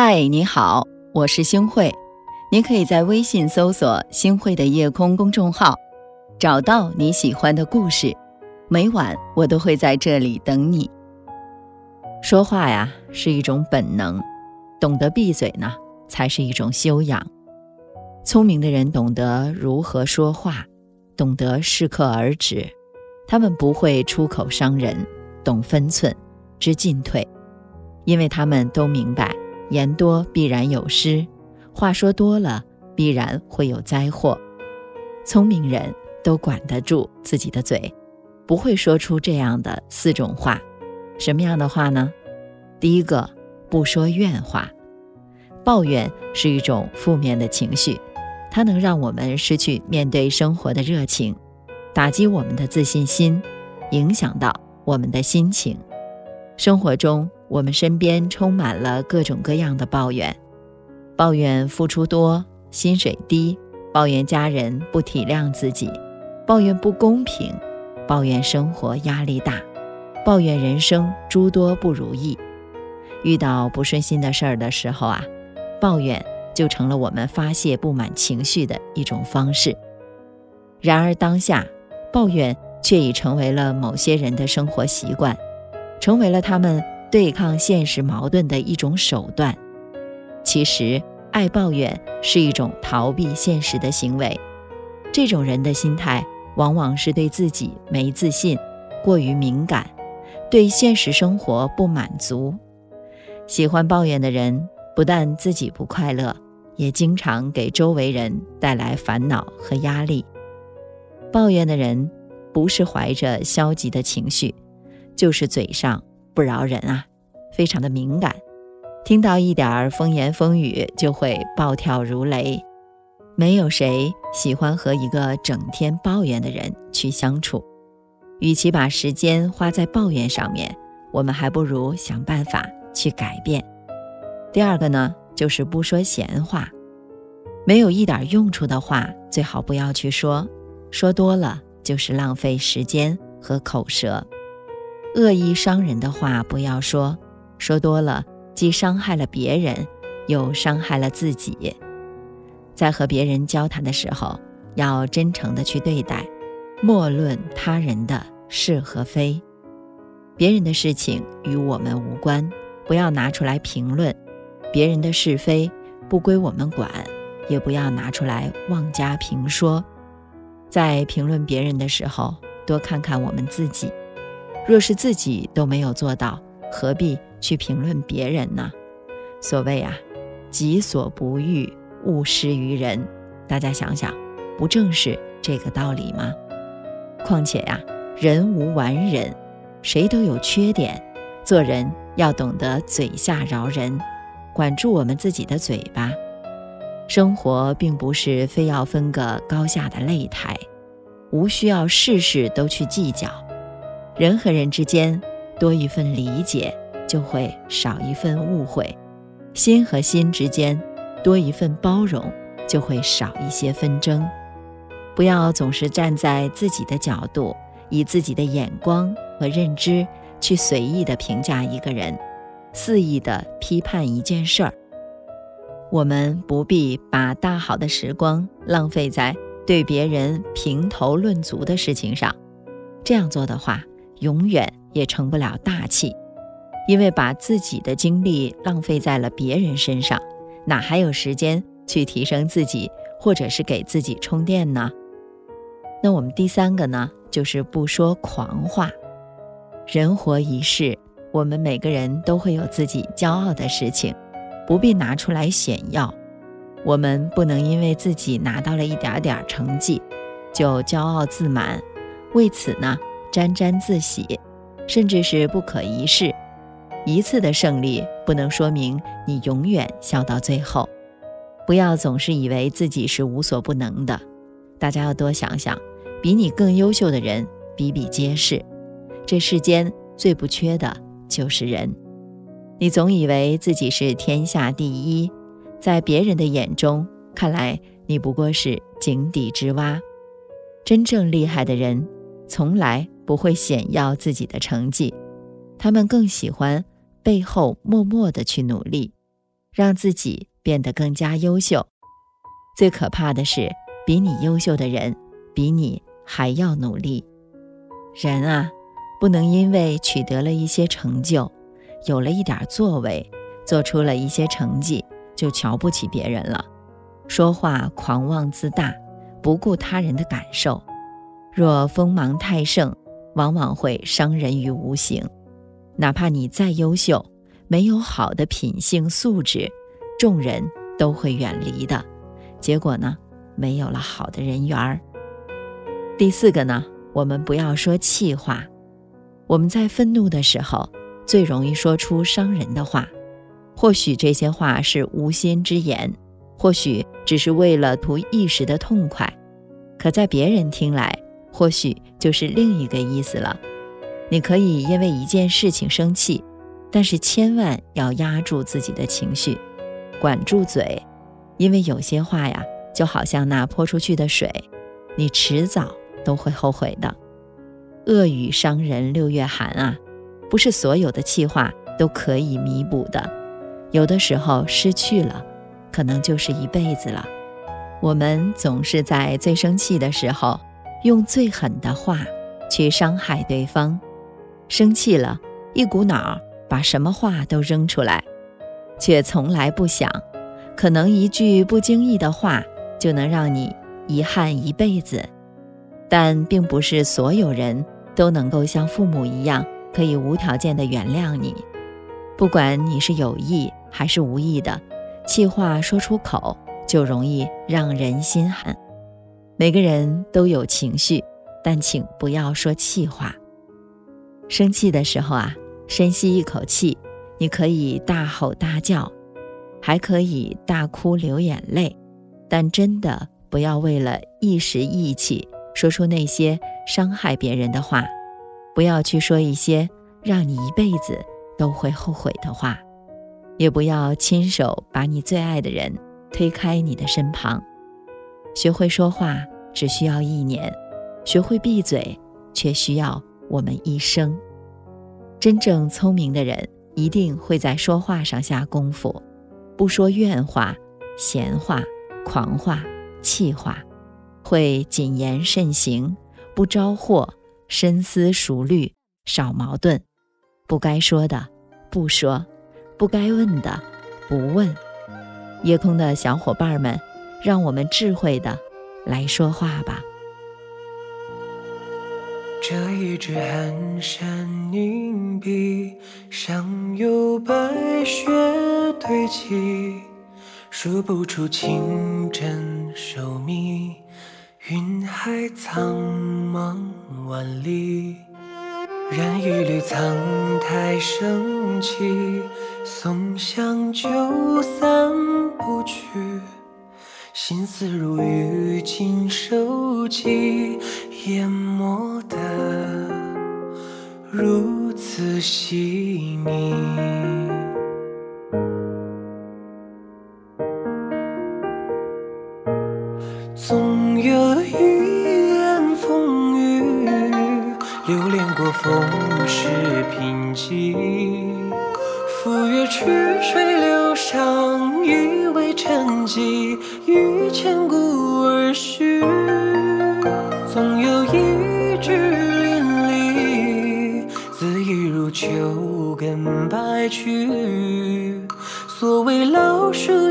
嗨，你好，我是星慧。你可以在微信搜索“星慧的夜空”公众号，找到你喜欢的故事。每晚我都会在这里等你。说话呀是一种本能，懂得闭嘴呢才是一种修养。聪明的人懂得如何说话，懂得适可而止，他们不会出口伤人，懂分寸，知进退，因为他们都明白。言多必然有失，话说多了必然会有灾祸。聪明人都管得住自己的嘴，不会说出这样的四种话。什么样的话呢？第一个，不说怨话。抱怨是一种负面的情绪，它能让我们失去面对生活的热情，打击我们的自信心，影响到我们的心情。生活中。我们身边充满了各种各样的抱怨，抱怨付出多、薪水低，抱怨家人不体谅自己，抱怨不公平，抱怨生活压力大，抱怨人生诸多不如意。遇到不顺心的事儿的时候啊，抱怨就成了我们发泄不满情绪的一种方式。然而当下，抱怨却已成为了某些人的生活习惯，成为了他们。对抗现实矛盾的一种手段，其实爱抱怨是一种逃避现实的行为。这种人的心态往往是对自己没自信，过于敏感，对现实生活不满足。喜欢抱怨的人，不但自己不快乐，也经常给周围人带来烦恼和压力。抱怨的人不是怀着消极的情绪，就是嘴上。不饶人啊，非常的敏感，听到一点儿风言风语就会暴跳如雷。没有谁喜欢和一个整天抱怨的人去相处。与其把时间花在抱怨上面，我们还不如想办法去改变。第二个呢，就是不说闲话，没有一点用处的话，最好不要去说，说多了就是浪费时间和口舌。恶意伤人的话不要说，说多了既伤害了别人，又伤害了自己。在和别人交谈的时候，要真诚的去对待，莫论他人的是和非。别人的事情与我们无关，不要拿出来评论；别人的是非不归我们管，也不要拿出来妄加评说。在评论别人的时候，多看看我们自己。若是自己都没有做到，何必去评论别人呢？所谓啊，己所不欲，勿施于人。大家想想，不正是这个道理吗？况且呀，人无完人，谁都有缺点。做人要懂得嘴下饶人，管住我们自己的嘴巴。生活并不是非要分个高下的擂台，无需要事事都去计较。人和人之间多一份理解，就会少一份误会；心和心之间多一份包容，就会少一些纷争。不要总是站在自己的角度，以自己的眼光和认知去随意的评价一个人，肆意的批判一件事儿。我们不必把大好的时光浪费在对别人评头论足的事情上。这样做的话，永远也成不了大器，因为把自己的精力浪费在了别人身上，哪还有时间去提升自己，或者是给自己充电呢？那我们第三个呢，就是不说狂话。人活一世，我们每个人都会有自己骄傲的事情，不必拿出来炫耀。我们不能因为自己拿到了一点点成绩，就骄傲自满，为此呢。沾沾自喜，甚至是不可一世。一次的胜利不能说明你永远笑到最后。不要总是以为自己是无所不能的。大家要多想想，比你更优秀的人比比皆是。这世间最不缺的就是人。你总以为自己是天下第一，在别人的眼中看来，你不过是井底之蛙。真正厉害的人，从来。不会显耀自己的成绩，他们更喜欢背后默默的去努力，让自己变得更加优秀。最可怕的是，比你优秀的人比你还要努力。人啊，不能因为取得了一些成就，有了一点作为，做出了一些成绩，就瞧不起别人了，说话狂妄自大，不顾他人的感受。若锋芒太盛，往往会伤人于无形。哪怕你再优秀，没有好的品性素质，众人都会远离的。结果呢，没有了好的人缘儿。第四个呢，我们不要说气话。我们在愤怒的时候，最容易说出伤人的话。或许这些话是无心之言，或许只是为了图一时的痛快，可在别人听来，或许就是另一个意思了。你可以因为一件事情生气，但是千万要压住自己的情绪，管住嘴，因为有些话呀，就好像那泼出去的水，你迟早都会后悔的。恶语伤人六月寒啊，不是所有的气话都可以弥补的，有的时候失去了，可能就是一辈子了。我们总是在最生气的时候，用最狠的话去伤害对方。生气了，一股脑把什么话都扔出来，却从来不想，可能一句不经意的话就能让你遗憾一辈子。但并不是所有人都能够像父母一样，可以无条件的原谅你。不管你是有意还是无意的，气话说出口就容易让人心寒。每个人都有情绪，但请不要说气话。生气的时候啊，深吸一口气，你可以大吼大叫，还可以大哭流眼泪，但真的不要为了一时义气说出那些伤害别人的话，不要去说一些让你一辈子都会后悔的话，也不要亲手把你最爱的人推开你的身旁。学会说话只需要一年，学会闭嘴却需要。我们一生，真正聪明的人一定会在说话上下功夫，不说怨话、闲话、狂话、气话，会谨言慎行，不招祸，深思熟虑，少矛盾。不该说的不说，不该问的不问。夜空的小伙伴们，让我们智慧的来说话吧。这一支寒山凝碧，上有白雪堆积，数不出情真寿密，云海苍茫万里，染一缕苍苔升起，松香就散不去。心思如雨尽收集，淹没得如此细腻。总有一言风雨，流连过风世贫瘠，赴约曲水流觞，沉寂。于千古而序，总有一枝淋漓，恣意如秋根白去。所谓老树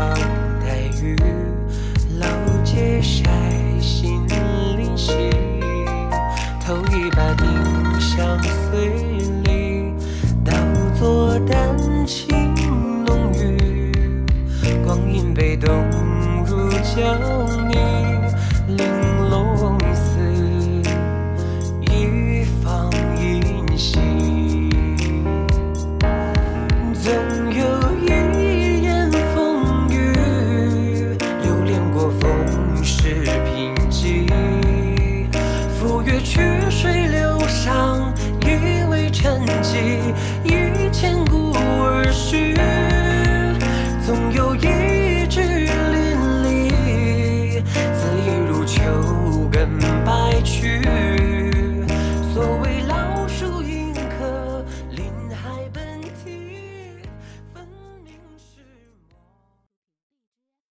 头